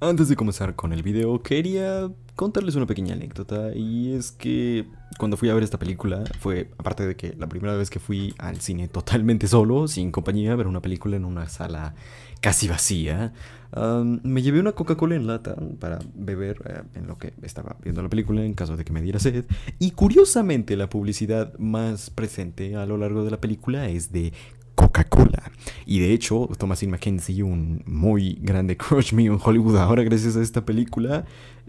Antes de comenzar con el video, quería contarles una pequeña anécdota y es que cuando fui a ver esta película fue, aparte de que la primera vez que fui al cine totalmente solo, sin compañía, a ver una película en una sala casi vacía, me llevé una Coca-Cola en lata para beber eh, en lo que estaba viendo la película en caso de que me diera sed. Y curiosamente la publicidad más presente a lo largo de la película es de Y de hecho, Thomasin McKenzie, un muy grande crush mío en Hollywood ahora gracias a esta película,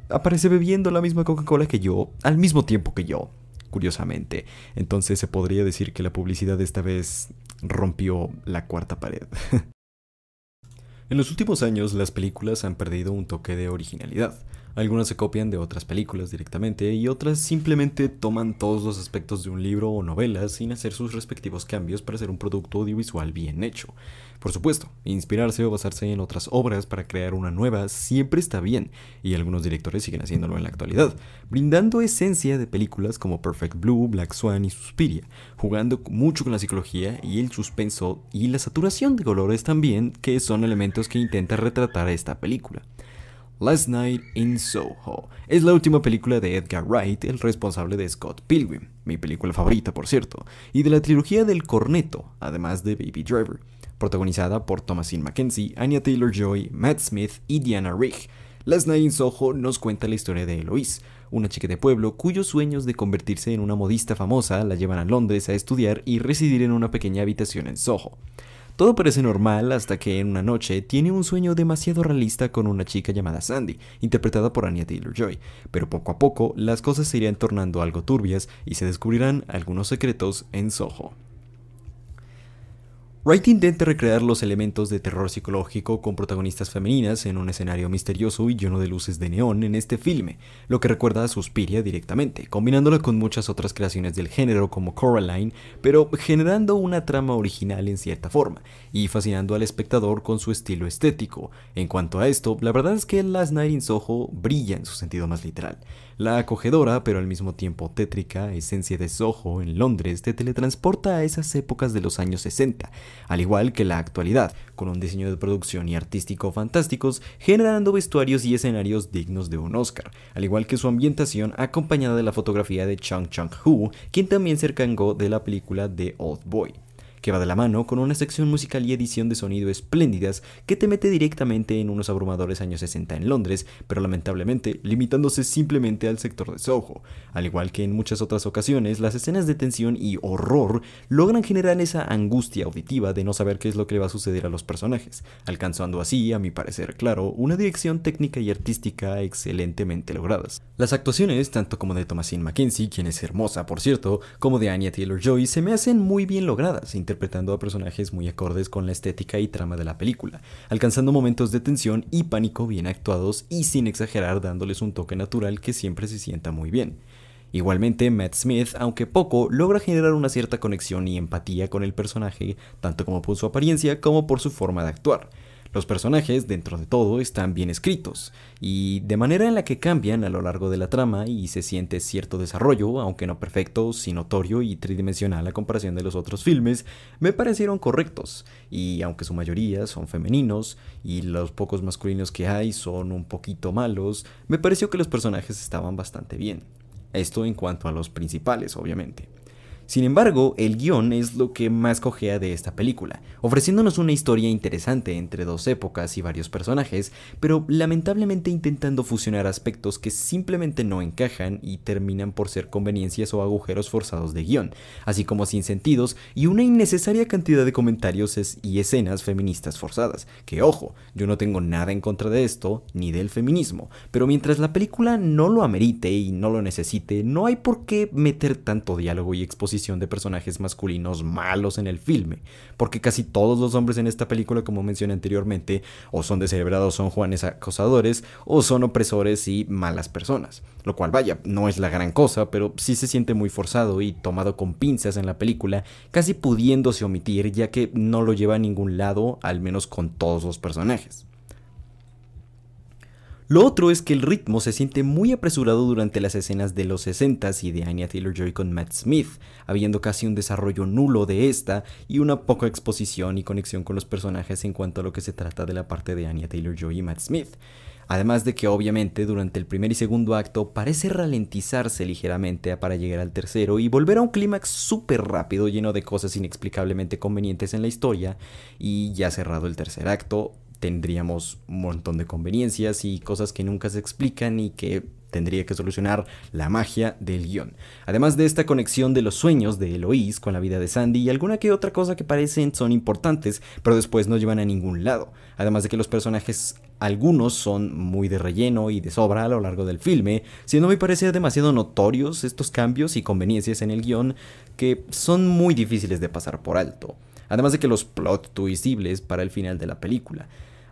aparece bebiendo la misma Coca-Cola que yo, al mismo tiempo que yo, curiosamente. Entonces se podría decir que la publicidad esta vez rompió la cuarta pared. en los últimos años las películas han perdido un toque de originalidad. Algunas se copian de otras películas directamente y otras simplemente toman todos los aspectos de un libro o novela sin hacer sus respectivos cambios para hacer un producto audiovisual bien hecho. Por supuesto, inspirarse o basarse en otras obras para crear una nueva siempre está bien, y algunos directores siguen haciéndolo en la actualidad, brindando esencia de películas como Perfect Blue, Black Swan y Suspiria, jugando mucho con la psicología y el suspenso y la saturación de colores también, que son elementos que intenta retratar esta película. Last Night in Soho. Es la última película de Edgar Wright, el responsable de Scott Pilgrim, mi película favorita por cierto, y de la trilogía del Corneto, además de Baby Driver, protagonizada por Thomasin McKenzie, Anya Taylor-Joy, Matt Smith y Diana Rigg. Last Night in Soho nos cuenta la historia de Eloise, una chica de pueblo cuyos sueños de convertirse en una modista famosa la llevan a Londres a estudiar y residir en una pequeña habitación en Soho. Todo parece normal hasta que en una noche tiene un sueño demasiado realista con una chica llamada Sandy, interpretada por Anya Taylor-Joy, pero poco a poco las cosas se irán tornando algo turbias y se descubrirán algunos secretos en Soho. Wright intenta recrear los elementos de terror psicológico con protagonistas femeninas en un escenario misterioso y lleno de luces de neón en este filme, lo que recuerda a Suspiria directamente, combinándola con muchas otras creaciones del género como Coraline, pero generando una trama original en cierta forma, y fascinando al espectador con su estilo estético. En cuanto a esto, la verdad es que Last Night in Soho brilla en su sentido más literal. La acogedora, pero al mismo tiempo tétrica, esencia de Soho en Londres te teletransporta a esas épocas de los años 60, al igual que la actualidad, con un diseño de producción y artístico fantásticos, generando vestuarios y escenarios dignos de un Oscar, al igual que su ambientación acompañada de la fotografía de Chung Hu, quien también se encargó de la película The Old Boy que va de la mano con una sección musical y edición de sonido espléndidas que te mete directamente en unos abrumadores años 60 en Londres, pero lamentablemente limitándose simplemente al sector de Soho. Al igual que en muchas otras ocasiones, las escenas de tensión y horror logran generar esa angustia auditiva de no saber qué es lo que le va a suceder a los personajes, alcanzando así, a mi parecer claro, una dirección técnica y artística excelentemente logradas. Las actuaciones, tanto como de Thomasin McKenzie, quien es hermosa por cierto, como de Anya Taylor-Joy, se me hacen muy bien logradas, interpretando a personajes muy acordes con la estética y trama de la película, alcanzando momentos de tensión y pánico bien actuados y sin exagerar dándoles un toque natural que siempre se sienta muy bien. Igualmente, Matt Smith, aunque poco, logra generar una cierta conexión y empatía con el personaje, tanto como por su apariencia como por su forma de actuar. Los personajes, dentro de todo, están bien escritos, y de manera en la que cambian a lo largo de la trama y se siente cierto desarrollo, aunque no perfecto, sí notorio y tridimensional a comparación de los otros filmes, me parecieron correctos, y aunque su mayoría son femeninos, y los pocos masculinos que hay son un poquito malos, me pareció que los personajes estaban bastante bien. Esto en cuanto a los principales, obviamente. Sin embargo, el guion es lo que más cojea de esta película, ofreciéndonos una historia interesante entre dos épocas y varios personajes, pero lamentablemente intentando fusionar aspectos que simplemente no encajan y terminan por ser conveniencias o agujeros forzados de guion, así como sin sentidos y una innecesaria cantidad de comentarios y escenas feministas forzadas, que ojo, yo no tengo nada en contra de esto, ni del feminismo, pero mientras la película no lo amerite y no lo necesite, no hay por qué meter tanto diálogo y exposición de personajes masculinos malos en el filme, porque casi todos los hombres en esta película, como mencioné anteriormente, o son descerebrados, son juanes acosadores, o son opresores y malas personas. Lo cual, vaya, no es la gran cosa, pero sí se siente muy forzado y tomado con pinzas en la película, casi pudiéndose omitir, ya que no lo lleva a ningún lado, al menos con todos los personajes. Lo otro es que el ritmo se siente muy apresurado durante las escenas de los 60s y de Anya Taylor-Joy con Matt Smith, habiendo casi un desarrollo nulo de esta y una poca exposición y conexión con los personajes en cuanto a lo que se trata de la parte de Anya Taylor-Joy y Matt Smith. Además de que obviamente durante el primer y segundo acto parece ralentizarse ligeramente para llegar al tercero y volver a un clímax súper rápido lleno de cosas inexplicablemente convenientes en la historia y ya cerrado el tercer acto tendríamos un montón de conveniencias y cosas que nunca se explican y que tendría que solucionar la magia del guion. Además de esta conexión de los sueños de Eloise con la vida de Sandy y alguna que otra cosa que parecen son importantes, pero después no llevan a ningún lado. Además de que los personajes algunos son muy de relleno y de sobra a lo largo del filme, siendo me parece demasiado notorios estos cambios y conveniencias en el guion que son muy difíciles de pasar por alto. Además de que los plot twisibles para el final de la película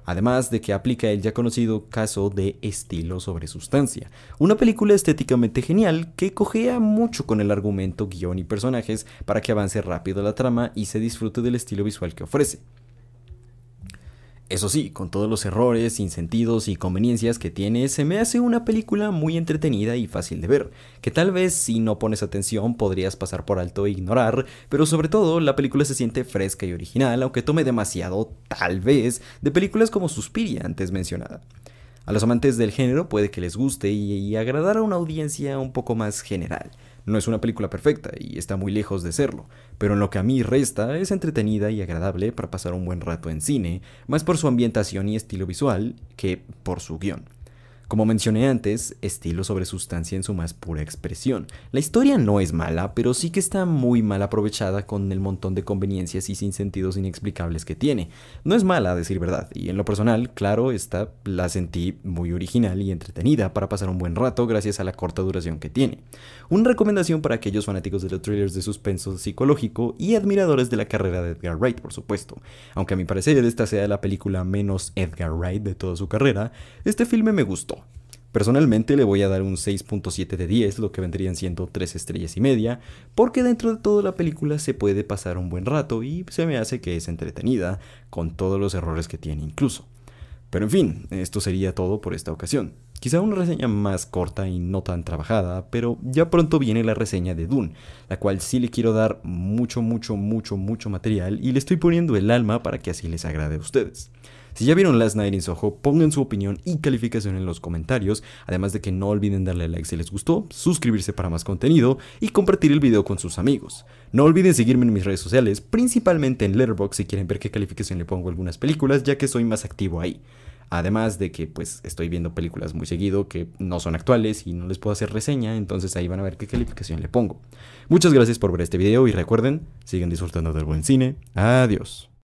además de que aplica el ya conocido caso de estilo sobre sustancia, una película estéticamente genial que cogea mucho con el argumento, guion y personajes para que avance rápido la trama y se disfrute del estilo visual que ofrece. Eso sí, con todos los errores, insentidos y conveniencias que tiene, se me hace una película muy entretenida y fácil de ver, que tal vez si no pones atención podrías pasar por alto e ignorar, pero sobre todo la película se siente fresca y original, aunque tome demasiado, tal vez, de películas como Suspiria antes mencionada. A los amantes del género puede que les guste y, y agradar a una audiencia un poco más general. No es una película perfecta y está muy lejos de serlo, pero en lo que a mí resta es entretenida y agradable para pasar un buen rato en cine, más por su ambientación y estilo visual que por su guion. Como mencioné antes, estilo sobre sustancia en su más pura expresión. La historia no es mala, pero sí que está muy mal aprovechada con el montón de conveniencias y sin sentidos inexplicables que tiene. No es mala, a decir verdad, y en lo personal, claro, esta la sentí muy original y entretenida para pasar un buen rato gracias a la corta duración que tiene. Una recomendación para aquellos fanáticos de los thrillers de suspenso psicológico y admiradores de la carrera de Edgar Wright, por supuesto. Aunque a mi parecer esta sea la película menos Edgar Wright de toda su carrera, este filme me gustó Personalmente le voy a dar un 6.7 de 10, lo que vendrían siendo 3 estrellas y media, porque dentro de toda la película se puede pasar un buen rato y se me hace que es entretenida, con todos los errores que tiene incluso. Pero en fin, esto sería todo por esta ocasión. Quizá una reseña más corta y no tan trabajada, pero ya pronto viene la reseña de Dune, la cual sí le quiero dar mucho, mucho, mucho, mucho material y le estoy poniendo el alma para que así les agrade a ustedes. Si ya vieron Last Night in Soho, pongan su opinión y calificación en los comentarios, además de que no olviden darle like si les gustó, suscribirse para más contenido y compartir el video con sus amigos. No olviden seguirme en mis redes sociales, principalmente en Letterboxd si quieren ver qué calificación le pongo a algunas películas, ya que soy más activo ahí. Además de que pues estoy viendo películas muy seguido que no son actuales y no les puedo hacer reseña, entonces ahí van a ver qué calificación le pongo. Muchas gracias por ver este video y recuerden, siguen disfrutando del buen cine. Adiós.